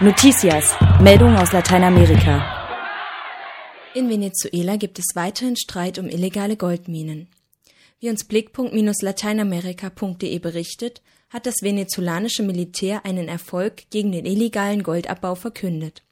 Noticias, Meldungen aus Lateinamerika. In Venezuela gibt es weiterhin Streit um illegale Goldminen. Wie uns Blickpunkt-lateinamerika.de berichtet, hat das venezolanische Militär einen Erfolg gegen den illegalen Goldabbau verkündet.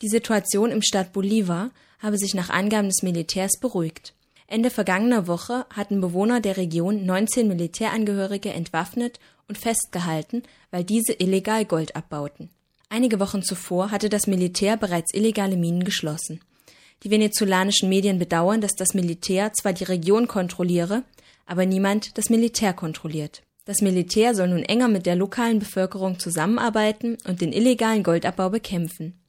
Die Situation im Staat Bolivar habe sich nach Angaben des Militärs beruhigt. Ende vergangener Woche hatten Bewohner der Region 19 Militärangehörige entwaffnet und festgehalten, weil diese illegal Gold abbauten. Einige Wochen zuvor hatte das Militär bereits illegale Minen geschlossen. Die venezolanischen Medien bedauern, dass das Militär zwar die Region kontrolliere, aber niemand das Militär kontrolliert. Das Militär soll nun enger mit der lokalen Bevölkerung zusammenarbeiten und den illegalen Goldabbau bekämpfen.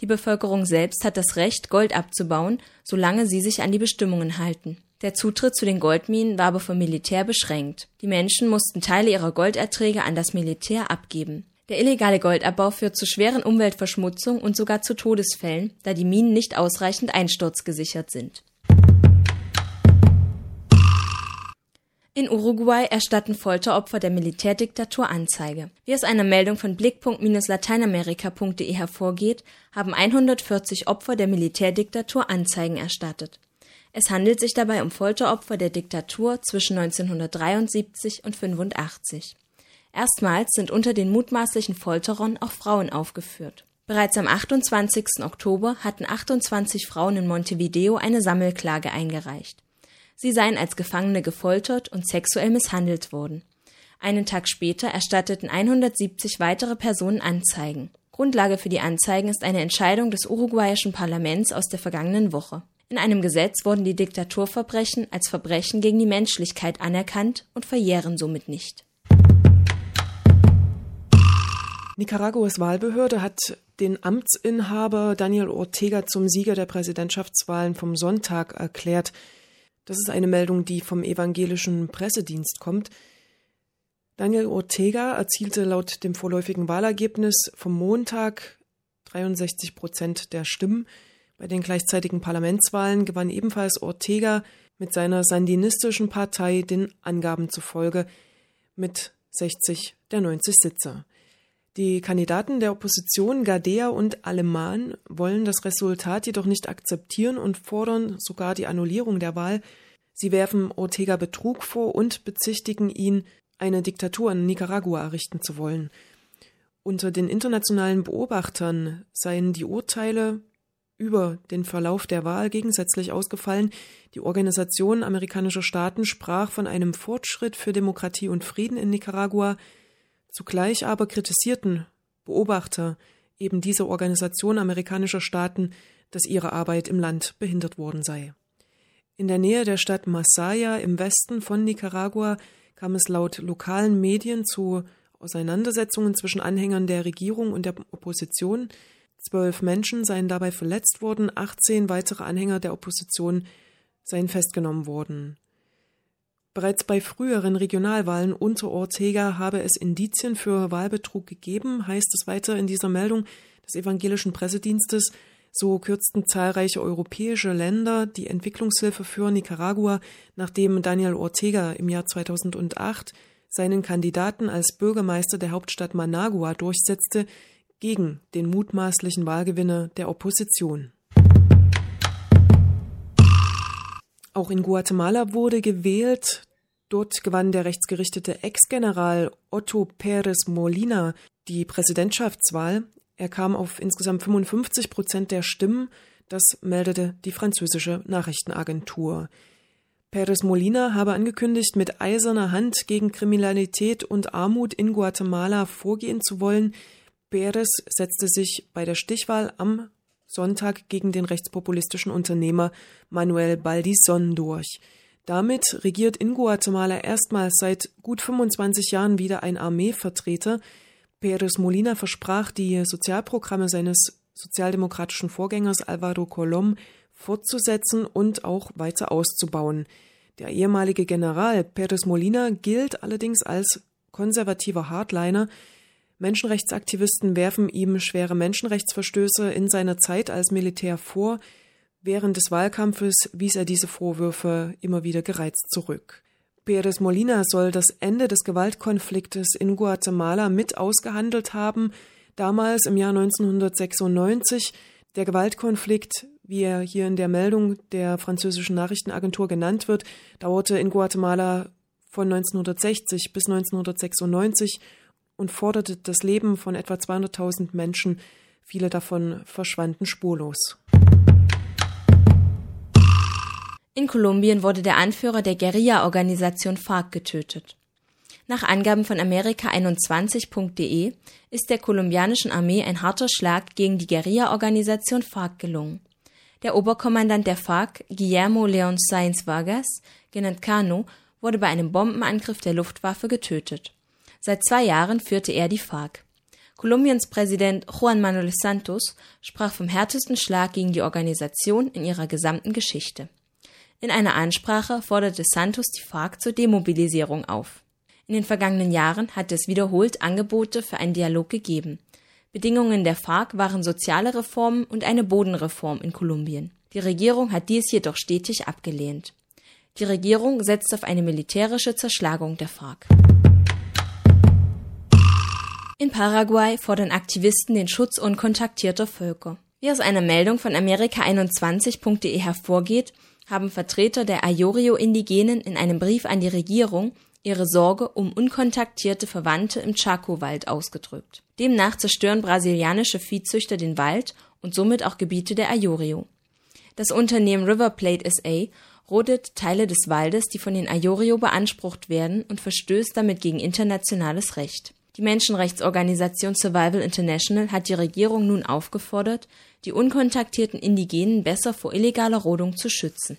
Die Bevölkerung selbst hat das Recht, Gold abzubauen, solange sie sich an die Bestimmungen halten. Der Zutritt zu den Goldminen war aber vom Militär beschränkt. Die Menschen mussten Teile ihrer Golderträge an das Militär abgeben. Der illegale Goldabbau führt zu schweren Umweltverschmutzung und sogar zu Todesfällen, da die Minen nicht ausreichend einsturzgesichert sind. In Uruguay erstatten Folteropfer der Militärdiktatur Anzeige. Wie aus einer Meldung von blick.lateinamerika.de hervorgeht, haben 140 Opfer der Militärdiktatur Anzeigen erstattet. Es handelt sich dabei um Folteropfer der Diktatur zwischen 1973 und 85. Erstmals sind unter den mutmaßlichen Folterern auch Frauen aufgeführt. Bereits am 28. Oktober hatten 28 Frauen in Montevideo eine Sammelklage eingereicht. Sie seien als Gefangene gefoltert und sexuell misshandelt worden. Einen Tag später erstatteten 170 weitere Personen Anzeigen. Grundlage für die Anzeigen ist eine Entscheidung des uruguayischen Parlaments aus der vergangenen Woche. In einem Gesetz wurden die Diktaturverbrechen als Verbrechen gegen die Menschlichkeit anerkannt und verjähren somit nicht. Nicaraguas Wahlbehörde hat den Amtsinhaber Daniel Ortega zum Sieger der Präsidentschaftswahlen vom Sonntag erklärt. Das ist eine Meldung, die vom evangelischen Pressedienst kommt. Daniel Ortega erzielte laut dem vorläufigen Wahlergebnis vom Montag 63 Prozent der Stimmen. Bei den gleichzeitigen Parlamentswahlen gewann ebenfalls Ortega mit seiner sandinistischen Partei den Angaben zufolge mit 60 der 90 Sitze. Die Kandidaten der Opposition Gadea und Aleman wollen das Resultat jedoch nicht akzeptieren und fordern sogar die Annullierung der Wahl. Sie werfen Ortega Betrug vor und bezichtigen ihn, eine Diktatur in Nicaragua errichten zu wollen. Unter den internationalen Beobachtern seien die Urteile über den Verlauf der Wahl gegensätzlich ausgefallen. Die Organisation amerikanischer Staaten sprach von einem Fortschritt für Demokratie und Frieden in Nicaragua, Zugleich aber kritisierten Beobachter eben diese Organisation amerikanischer Staaten, dass ihre Arbeit im Land behindert worden sei. In der Nähe der Stadt Masaya im Westen von Nicaragua kam es laut lokalen Medien zu Auseinandersetzungen zwischen Anhängern der Regierung und der Opposition. Zwölf Menschen seien dabei verletzt worden, 18 weitere Anhänger der Opposition seien festgenommen worden. Bereits bei früheren Regionalwahlen unter Ortega habe es Indizien für Wahlbetrug gegeben, heißt es weiter in dieser Meldung des evangelischen Pressedienstes. So kürzten zahlreiche europäische Länder die Entwicklungshilfe für Nicaragua, nachdem Daniel Ortega im Jahr 2008 seinen Kandidaten als Bürgermeister der Hauptstadt Managua durchsetzte gegen den mutmaßlichen Wahlgewinner der Opposition. Auch in Guatemala wurde gewählt. Dort gewann der rechtsgerichtete Ex-General Otto Pérez Molina die Präsidentschaftswahl. Er kam auf insgesamt 55 Prozent der Stimmen. Das meldete die französische Nachrichtenagentur. Pérez Molina habe angekündigt, mit eiserner Hand gegen Kriminalität und Armut in Guatemala vorgehen zu wollen. Pérez setzte sich bei der Stichwahl am Sonntag gegen den rechtspopulistischen Unternehmer Manuel Baldison durch. Damit regiert in Guatemala erstmals seit gut 25 Jahren wieder ein Armeevertreter. Pérez Molina versprach, die Sozialprogramme seines sozialdemokratischen Vorgängers Alvaro Colom fortzusetzen und auch weiter auszubauen. Der ehemalige General Pérez Molina gilt allerdings als konservativer Hardliner, Menschenrechtsaktivisten werfen ihm schwere Menschenrechtsverstöße in seiner Zeit als Militär vor. Während des Wahlkampfes wies er diese Vorwürfe immer wieder gereizt zurück. Pérez Molina soll das Ende des Gewaltkonfliktes in Guatemala mit ausgehandelt haben. Damals im Jahr 1996 der Gewaltkonflikt, wie er hier in der Meldung der französischen Nachrichtenagentur genannt wird, dauerte in Guatemala von 1960 bis 1996 und forderte das Leben von etwa 200.000 Menschen. Viele davon verschwanden spurlos. In Kolumbien wurde der Anführer der Guerilla-Organisation FARC getötet. Nach Angaben von Amerika21.de ist der kolumbianischen Armee ein harter Schlag gegen die Guerilla-Organisation FARC gelungen. Der Oberkommandant der FARC, Guillermo Leon Sainz Vargas, genannt Cano, wurde bei einem Bombenangriff der Luftwaffe getötet. Seit zwei Jahren führte er die FARC. Kolumbiens Präsident Juan Manuel Santos sprach vom härtesten Schlag gegen die Organisation in ihrer gesamten Geschichte. In einer Ansprache forderte Santos die FARC zur Demobilisierung auf. In den vergangenen Jahren hat es wiederholt Angebote für einen Dialog gegeben. Bedingungen der FARC waren soziale Reformen und eine Bodenreform in Kolumbien. Die Regierung hat dies jedoch stetig abgelehnt. Die Regierung setzt auf eine militärische Zerschlagung der FARC. In Paraguay fordern Aktivisten den Schutz unkontaktierter Völker. Wie aus einer Meldung von Amerika21.de hervorgeht, haben Vertreter der Ayorio-Indigenen in einem Brief an die Regierung ihre Sorge um unkontaktierte Verwandte im Chaco-Wald ausgedrückt. Demnach zerstören brasilianische Viehzüchter den Wald und somit auch Gebiete der Ayorio. Das Unternehmen River Plate SA rodet Teile des Waldes, die von den Ayorio beansprucht werden, und verstößt damit gegen internationales Recht. Die Menschenrechtsorganisation Survival International hat die Regierung nun aufgefordert, die unkontaktierten Indigenen besser vor illegaler Rodung zu schützen